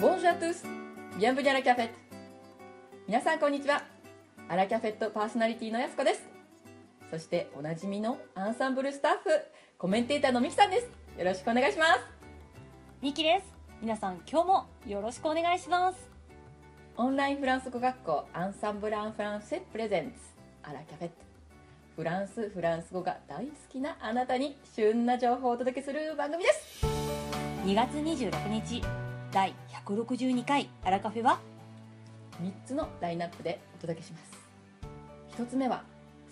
Bonjour à tous! Bienvenue à la cafette! 皆さんこんにちは。アラキャフェットパーソナリティのやすこです。そしておなじみのアンサンブルスタッフ、コメンテーターのミキさんです。よろしくお願いします。ミキです。皆さん今日もよろしくお願いします。オンラインフランス語学校アンサンブル・アン・フランセプレゼンツアラキャフェットフランスフランス語が大好きなあなたに旬な情報をお届けする番組です2月26日、第162回アラカフェは3つのラインナップでお届けします。1つ目は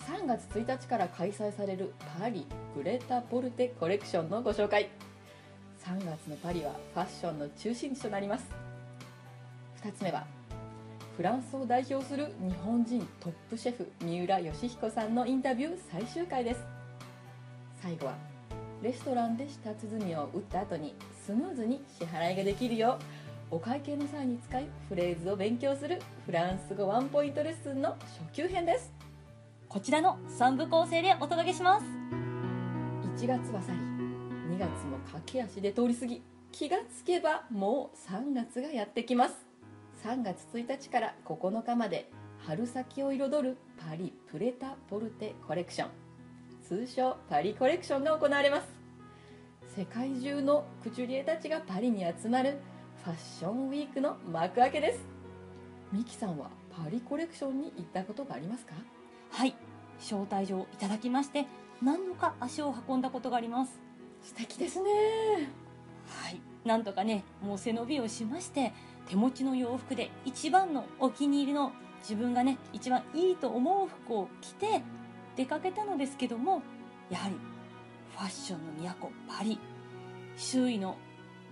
3月1日から開催されるパリグレタ・ポルテコレクションのご紹介。3月のパリはファッションの中心地となります。2つ目はフランスを代表する日本人トップシェフ三浦義彦さんのインタビュー最終回です。最後はレストランで舌鼓を打った後にスムーズに支払いができるようお会計の際に使いフレーズを勉強するフランス語ワンポイントレッスンの初級編です。こちらの3部構成でお届けします。1月は去り2月も駆け足で通り過ぎ気がつけばもう3月がやってきます。3月1日から9日まで春先を彩るパリプレタポルテコレクション。通称パリコレクションが行われます。世界中のクチュリエたちがパリに集まるファッションウィークの幕開けです。ミキさんはパリコレクションに行ったことがありますか？はい、招待状をいただきまして、何度か足を運んだことがあります。素敵ですね。はい、なんとかね、もう背伸びをしまして、手持ちの洋服で一番のお気に入りの自分がね、一番いいと思う服を着て出かけたのですけども、やはりファッションの都パリ、周囲の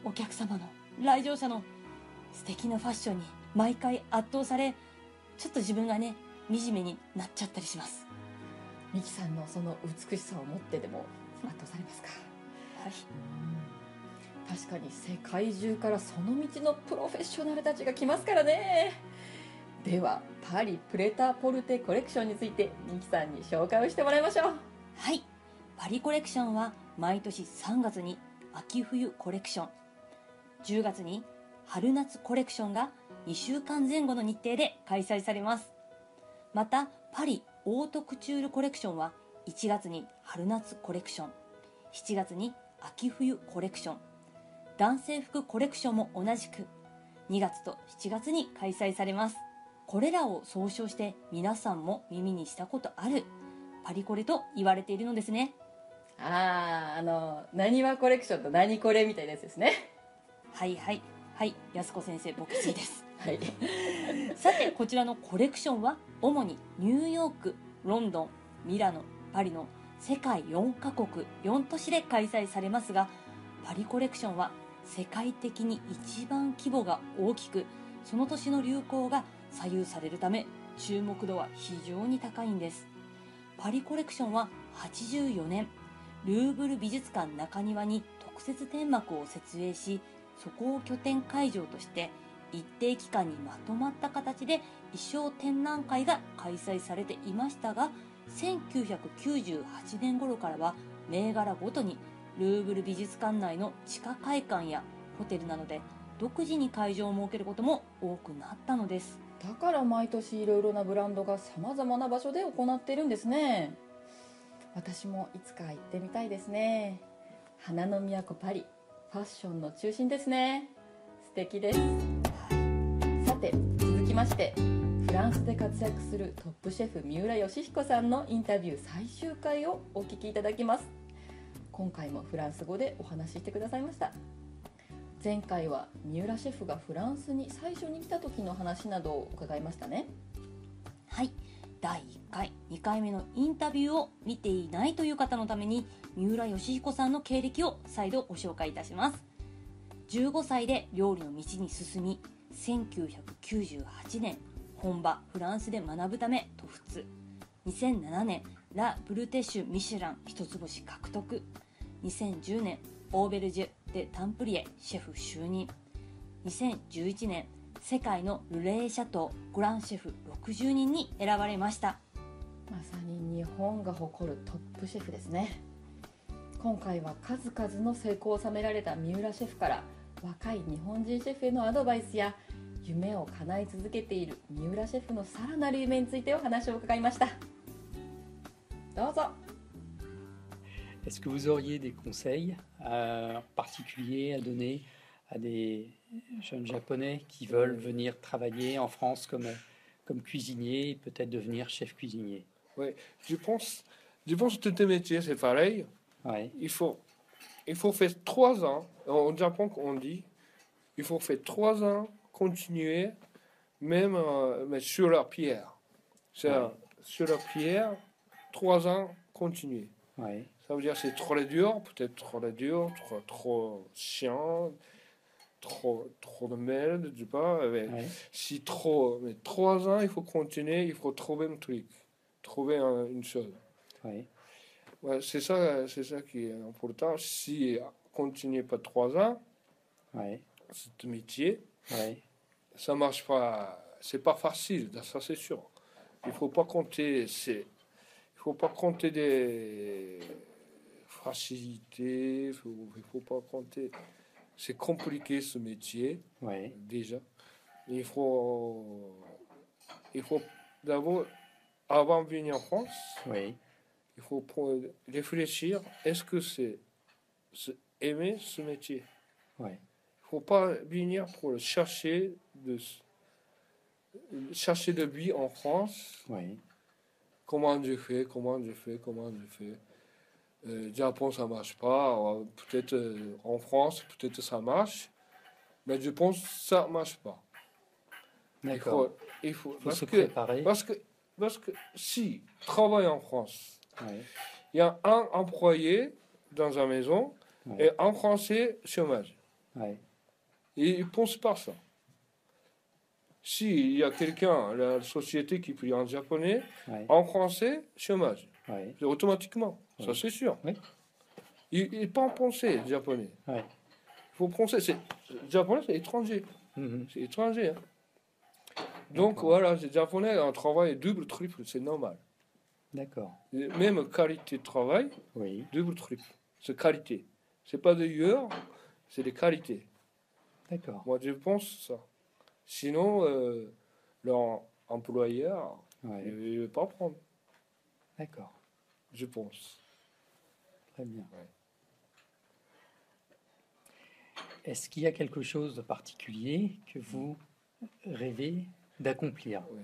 お客様の来場者の素敵なファッションに毎回圧倒され、ちょっと自分がね、惨めになっちゃったりします。ミキさんのその美しさを持ってでも圧倒されますか？はい。確かに世界中からその道のプロフェッショナルたちが来ますからねではパリプレタポルテコレクションについてミキさんに紹介をしてもらいましょうはい。パリコレクションは毎年3月に秋冬コレクション、10月に春夏コレクションが2週間前後の日程で開催されます。また、パリオートクチュールコレクションは1月に春夏コレクション、7月に秋冬コレクション、男性服コレクションも同じく2月と7月に開催されます。これらを総称して皆さんも耳にしたことあるパリコレと言われているのですね。あああの何はコレクションと何これみたいなやつですねはいはい。はい、安子先生、牧師です。はい さて、こちらのコレクションは、主にニューヨーク、ロンドン、ミラノ、パリの世界4カ国4都市で開催されますが、パリコレクションは世界的に一番規模が大きく、その年の流行が左右されるため、注目度は非常に高いんです。パリコレクションは84年、ルーブル美術館中庭に特設展幕を設営し、そこを拠点会場として一定期間にまとまった形で衣装展覧会が開催されていましたが1998年頃からは銘柄ごとにルーブル美術館内の地下会館やホテルなどで独自に会場を設けることも多くなったのです。だから毎年いろいろなブランドがさまざまな場所で行っているんですね。私もいつか行ってみたいですね。花の都パリ。ファッションの中心ですね。素敵です。さて続きましてフランスで活躍するトップシェフ三浦義彦さんのインタビュー最終回をお聞きいただきます。今回もフランス語でお話ししてくださいました。前回は三浦シェフがフランスに最初に来た時の話などを伺いましたね。第1回2回目のインタビューを見ていないという方のために三浦義彦さんの経歴を再度ご紹介いたします。15歳で料理の道に進み1998年本場フランスで学ぶため渡仏2007年ラ・ブルテッシュ・ミシュラン一つ星獲得。2010年オーベルジュ・デ・タンプリエシェフ就任。2011年世界のルレーシャトーグランシェフ60人に選ばれました。まさに日本が誇るトップシェフですね。今回は数々の成功を収められた三浦シェフから若い日本人シェフへのアドバイスや夢を叶え続けている三浦シェフのさらなる夢についてお話を伺いました。どうぞ。Est-ce que vous auriez des conseils euh, particuliers à donner à des jeunes japonais qui veulent venir travailler en France comme, comme cuisinier et peut-être devenir chef cuisinier Je pense, je pense que tous les métiers, c'est pareil. Ouais, Il faut, il faut faire trois ans. Au Japon, on dit, il faut faire trois ans, continuer, même euh, mais sur la pierre. C'est Ouais. sur la pierre, trois ans, continuer. ouais, Ça veut dire que c'est trop dur, peut-être trop dur, trop, trop chiant, trop, trop de merde, mais ouais, Si trop, mais trois ans, il faut continuer, il faut trouver un truc, trouver un- une chose. ouais, Ouais, c'est ça, c'est ça qui est important. Si continuez pas trois ans, ce métier, ça marche pas. C'est pas facile, ça c'est sûr. Il faut pas compter, c'est, il faut pas compter des facilités. Il faut, il faut pas compter. C'est compliqué ce métier ouais, déjà. Il faut, il faut d'abord, avant de venir en France, oui, il faut réfléchir. Est-ce que c'est aimer ce métier? Ouais, Il faut pas venir pour le chercher de chercher de vie en France. oui, Comment je fais Comment je fais Comment je fais euh, Japon, ça marche pas. Euh, Peut-être euh, en France, peut-être ça marche. Mais je pense que ça marche pas. Il d'accord. faut, il faut, Il faut parce, se que, préparer. parce que parce que si travaille en France, Ouais, il y a un employé dans la maison Ouais. et un français chômage. ouais, Et ils pensent pas ça. S'il y a quelqu'un, la société qui prie en japonais, ouais, en français, chômage. ouais, automatiquement. Ça, c'est sûr. Il ne pas en penser, le japonais. Il faut penser. C'est, le japonais, c'est étranger. Mhm. C'est étranger. hein. Donc, voilà, les japonais, un travail double, triple, c'est normal. D'accord. Même qualité de travail, Oui, double, triple. C'est qualité. C'est pas de heures, c'est des qualités. d'accord. Moi, je pense ça. Sinon, euh, leur employeur, Ouais, ne veut pas prendre, d'accord. je pense. Très bien. Ouais. Est-ce qu'il y a quelque chose de particulier que vous rêvez d'accomplir? Oui.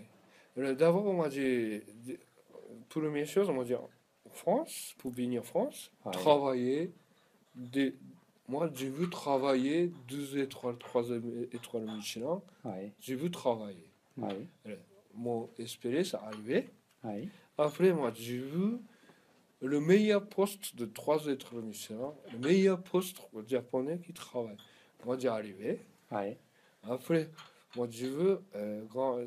Euh, D'abord, moi, j'ai. j'ai- Première chose, on va dire en France, pour venir en France, Ouais. travailler. Des, moi, j'ai vu travailler deux étoiles, trois étoiles Michelin. Oui, J'ai vu travailler. oui, Mon espéré, ça arrivait. oui, Après, moi, j'ai vu le meilleur poste de trois étoiles Michelin, le meilleur poste japonais qui travaille. Moi, j'ai arrivé. Après, moi, je veux euh, grand, le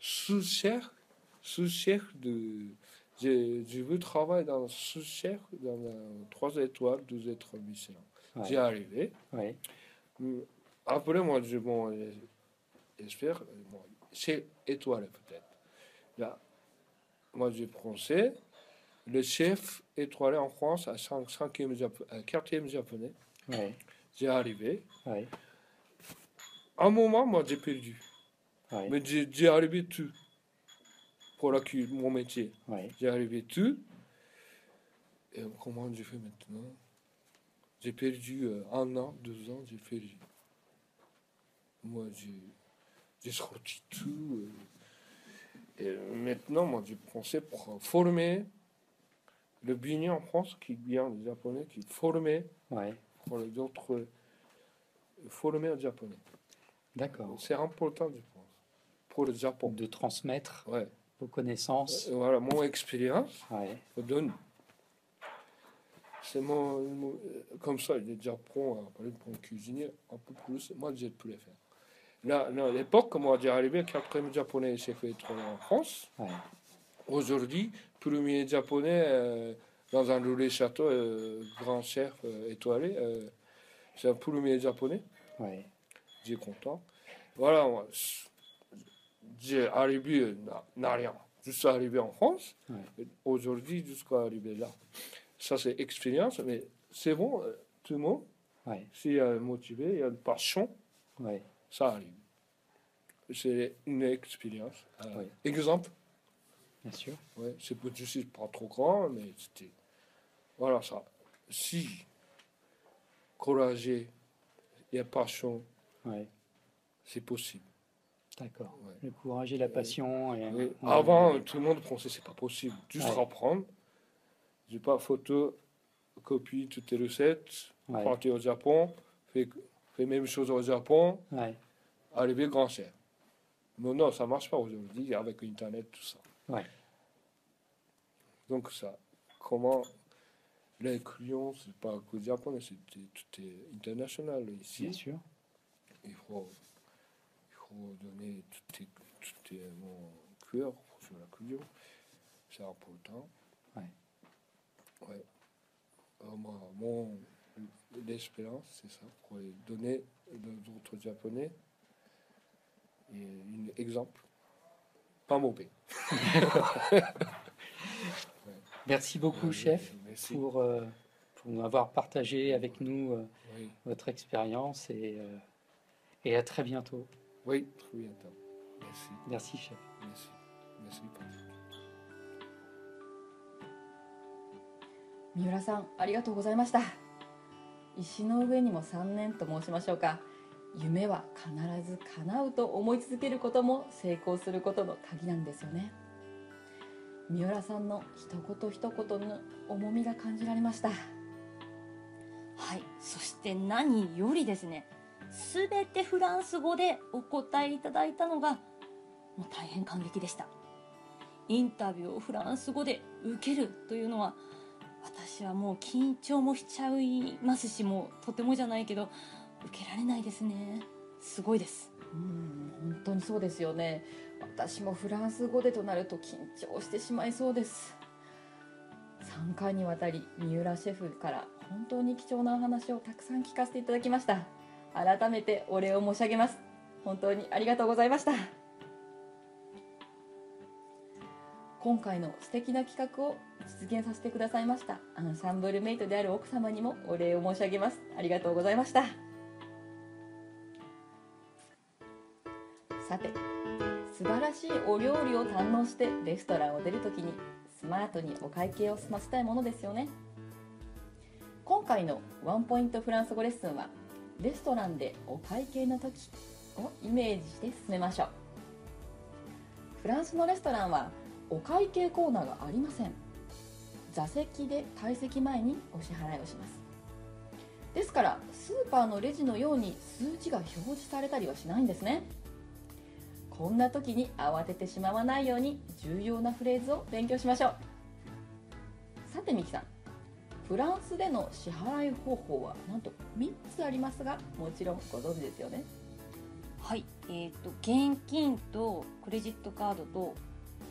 sous-chef, sous-chef de. Je veux travailler dans sous-chef dans la trois étoiles, deux étoiles Michelin. Ouais. J'ai arrivé. oui, Mm, Après, moi, je bon, euh, j'espère, euh, bon, c'est étoile peut-être. Là, moi, j'ai pensé, le chef étoilé en France à 5, 5e, Japo- à 4e japonais. J'ai arrivé. un moment, moi, j'ai perdu. Mais j'ai j'ai arrivé tout la cu- mon métier. J'ai arrivé tout. Et comment j'ai fait maintenant? J'ai perdu euh, un an, deux ans, j'ai perdu. Moi, j'ai sorti tout. euh, et maintenant, moi, j'ai pensé pour former le binier en France, qui vient des Japonais, qui formait oui. pour les autres, former aux Japonais. D'accord. C'est important, je pense, pour le Japon. De transmettre Ouais. Vos connaissances. Euh, Voilà, mon expérience, je donne. C'est mon, mon- euh, Comme ça, il est déjà prêt à parler pour cuisiner un peu plus. Moi, j'ai pu le faire. Là, à l'époque, moi, j'ai arrivé quatrième japonais chef étoilé en France. oui, Aujourd'hui, premier japonais euh, dans un roulet château, euh, grand chef euh, étoilé. c'est un premier japonais. oui, J'ai content. Voilà, moi, j'ai arrivé, euh, n'a- rien. Juste arrivé en France. Ouais. Aujourd'hui, jusqu'à arriver là. Ça, c'est expérience, mais c'est bon, euh, tout le monde. Ouais, S'il y a un motivé, il y a une passion, ouais, ça arrive. C'est une expérience. Euh. Exemple, bien sûr. ouais, c'est je suis pas trop grand, mais c'était. Voilà ça. Si courage et passion, c'est possible. D'accord. Ouais. Le courage et la passion. Et, Oui. ouais, Avant, tout le monde pensait que c'est pas possible. Juste Ouais. reprendre. J'ai pas photo, copie toutes les recettes, ouais, partir au Japon, fait, fait même chose au Japon, ouais, arriver grand cher. Mais non, ça marche pas aujourd'hui avec Internet, tout ça. Ouais. Donc ça, comment les clients, c'est pas que japonais, c'est tout est international ici. bien sûr. Il faut, faut donner tout est, tout est mon cœur sur la client. C'est important. Ouais. Ouais. Euh, moi, mon l'espérance, c'est ça, pour les donner aux autres japonais et un exemple. Pas mauvais. Merci beaucoup, Ouais, chef, Merci. pour, euh, pour avoir partagé avec nous euh, Oui, votre expérience et, euh, et à très bientôt. Oui, très bientôt. Merci, Merci, chef. merci, merci. Patrick. 三浦さんありがとうございました。石の上にも3年と申しましょうか。夢は必ず叶うと思い続けることも成功することの鍵なんですよね。三浦さんの一言一言の重みが感じられました。はい。そして何よりですね全てフランス語でお答えいただいたのがもう大変感激でした。インタビューをフランス語で受けるというのは私はもう緊張もしちゃいますしもうとてもじゃないけど受けられないですね。すごいです。うん本当にそうですよね。私もフランス語でとなると緊張してしまいそうです。3回にわたり三浦シェフから本当に貴重なお話をたくさん聞かせていただきました。改めてお礼を申し上げます。本当にありがとうございました。今回の素敵な企画を実現させてくださいましたアンサンブルメイトである奥様にもお礼を申し上げます。ありがとうございました。さて素晴らしいお料理を堪能してレストランを出るときにスマートにお会計を済ませたいものですよね。今回のワンポイントフランス語レッスンはレストランでお会計の時をイメージして進めましょうフランスのレストランはお会計コーナーがありません。座席で退席前にお支払いをしますですからスーパーのレジのように数字が表示されたりはしないんですね。こんな時に慌ててしまわないように重要なフレーズを勉強しましょう。さてミキさん。フランスでの支払い方法はなんと3つありますがもちろんご存知ですよね？はいえっ、と現金とクレジットカードと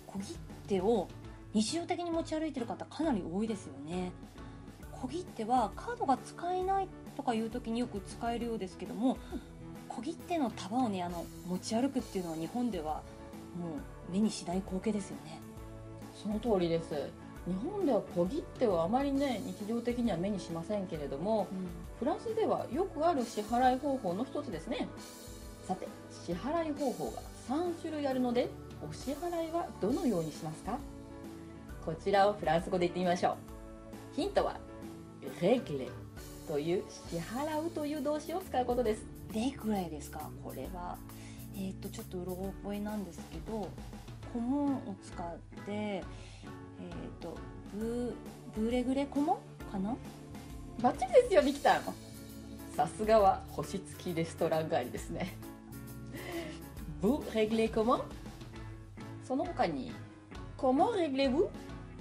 小切手を日常的に持ち歩いてる方かなり多いですよね。小切手はカードが使えないとかいう時によく使えるようですけども小切手の束をねあの持ち歩くっていうのは日本ではもう目にしない光景ですよね。その通りです日本では小切手をあまりね日常的には目にしませんけれどもフランスではよくある支払い方法の一つですね。さて支払い方法が3種類あるのでお支払いはどのようにしますか？こちらをフランス語で言ってみましょう。ヒントは「レグレ」という支払うという動詞を使うことです。レグレですか？これは。えっ、とちょっとうろ覚えなんですけどコモンを使ってえっ、とブブレグレコモ？ンかな？バッチリですよミキさんさすがは星付きレストラン帰りですね。ブレグレコモ？ンその他にコモレグレブ？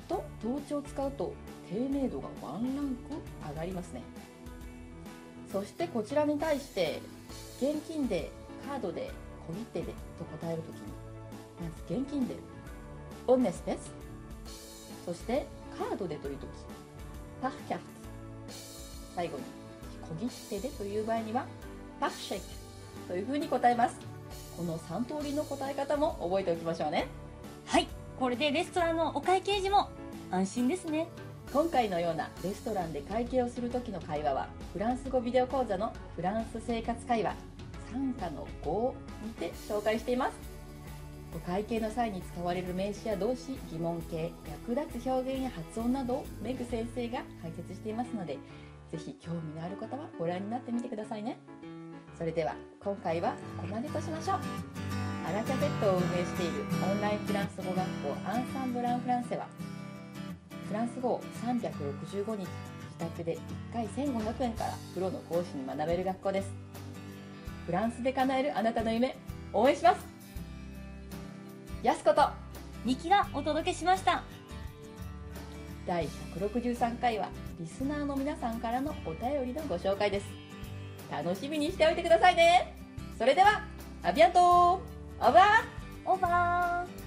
と同値を使うと丁寧度がワンランク上がりますね。そしてこちらに対して現金でカードで小切手でと答えるときにまず現金で。オンネスペスそしてカードでというときパーキャフ最後に小切手でという場合にはパッシェクというふうに答えます。この3通りの答え方も覚えておきましょうね。はい。これでレストランのお会計時も安心ですね。今回のようなレストランで会計をする時の会話はフランス語ビデオ講座のフランス生活会話参加の5にて紹介していますお会計の際に使われる名詞や動詞疑問形役立つ表現や発音などをメグ先生が解説していますのでぜひ興味のある方はご覧になってみてくださいね。それでは今回はここまでとしましょう。アラキャペットを運営しているオンラインフランス語学校アンサンブランフランセはフランス語を365日自宅で1回1500円からプロの講師に学べる学校です。フランスで叶えるあなたの夢応援します。やすことニキがお届けしました。第163回はリスナーの皆さんからのお便りのご紹介です。楽しみにしておいてくださいね。それではアビアントオーバー。オーバー。